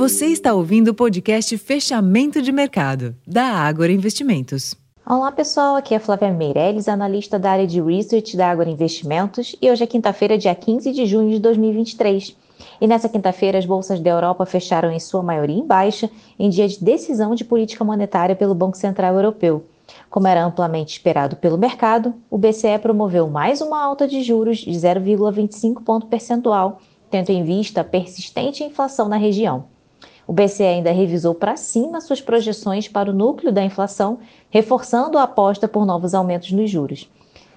Você está ouvindo o podcast Fechamento de Mercado, da Ágora Investimentos. Olá pessoal, aqui é Flávia Meirelles, analista da área de Research da Ágora Investimentos, e hoje é quinta-feira, dia 15 de junho de 2023. E nessa quinta-feira, as bolsas da Europa fecharam em sua maioria em baixa, em dia de decisão de política monetária pelo Banco Central Europeu. Como era amplamente esperado pelo mercado, o BCE promoveu mais uma alta de juros de 0,25 ponto percentual, tendo em vista a persistente inflação na região. O BCE ainda revisou para cima suas projeções para o núcleo da inflação, reforçando a aposta por novos aumentos nos juros.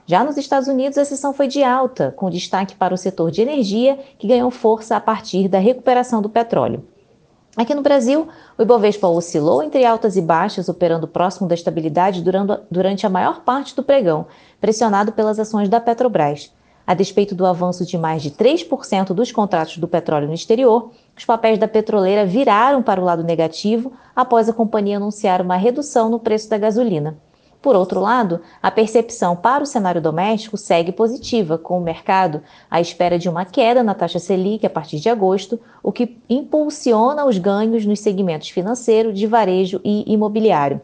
Já nos Estados Unidos, a sessão foi de alta, com destaque para o setor de energia, que ganhou força a partir da recuperação do petróleo. Aqui no Brasil, o Ibovespa oscilou entre altas e baixas, operando próximo da estabilidade durante a maior parte do pregão, pressionado pelas ações da Petrobras. A despeito do avanço de mais de 3% dos contratos do petróleo no exterior, os papéis da petroleira viraram para o lado negativo após a companhia anunciar uma redução no preço da gasolina. Por outro lado, a percepção para o cenário doméstico segue positiva, com o mercado à espera de uma queda na taxa Selic a partir de agosto, o que impulsiona os ganhos nos segmentos financeiro, de varejo e imobiliário.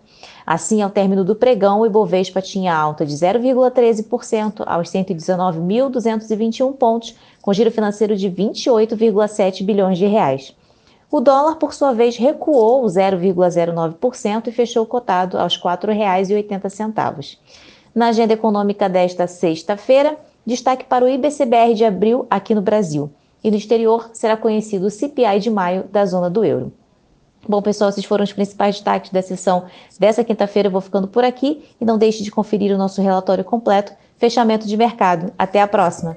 Assim, ao término do pregão, o Ibovespa tinha alta de 0,13% aos 119.221 pontos, com giro financeiro de 28,7 bilhões de reais. O dólar, por sua vez, recuou 0,09% e fechou cotado aos R$ 4,80. Na agenda econômica desta sexta-feira, destaque para o IBCBR de abril aqui no Brasil. E no exterior será conhecido o CPI de maio da zona do euro. Bom, pessoal, esses foram os principais destaques da sessão dessa quinta-feira. Eu vou ficando por aqui e não deixe de conferir o nosso relatório completo. Fechamento de mercado. Até a próxima!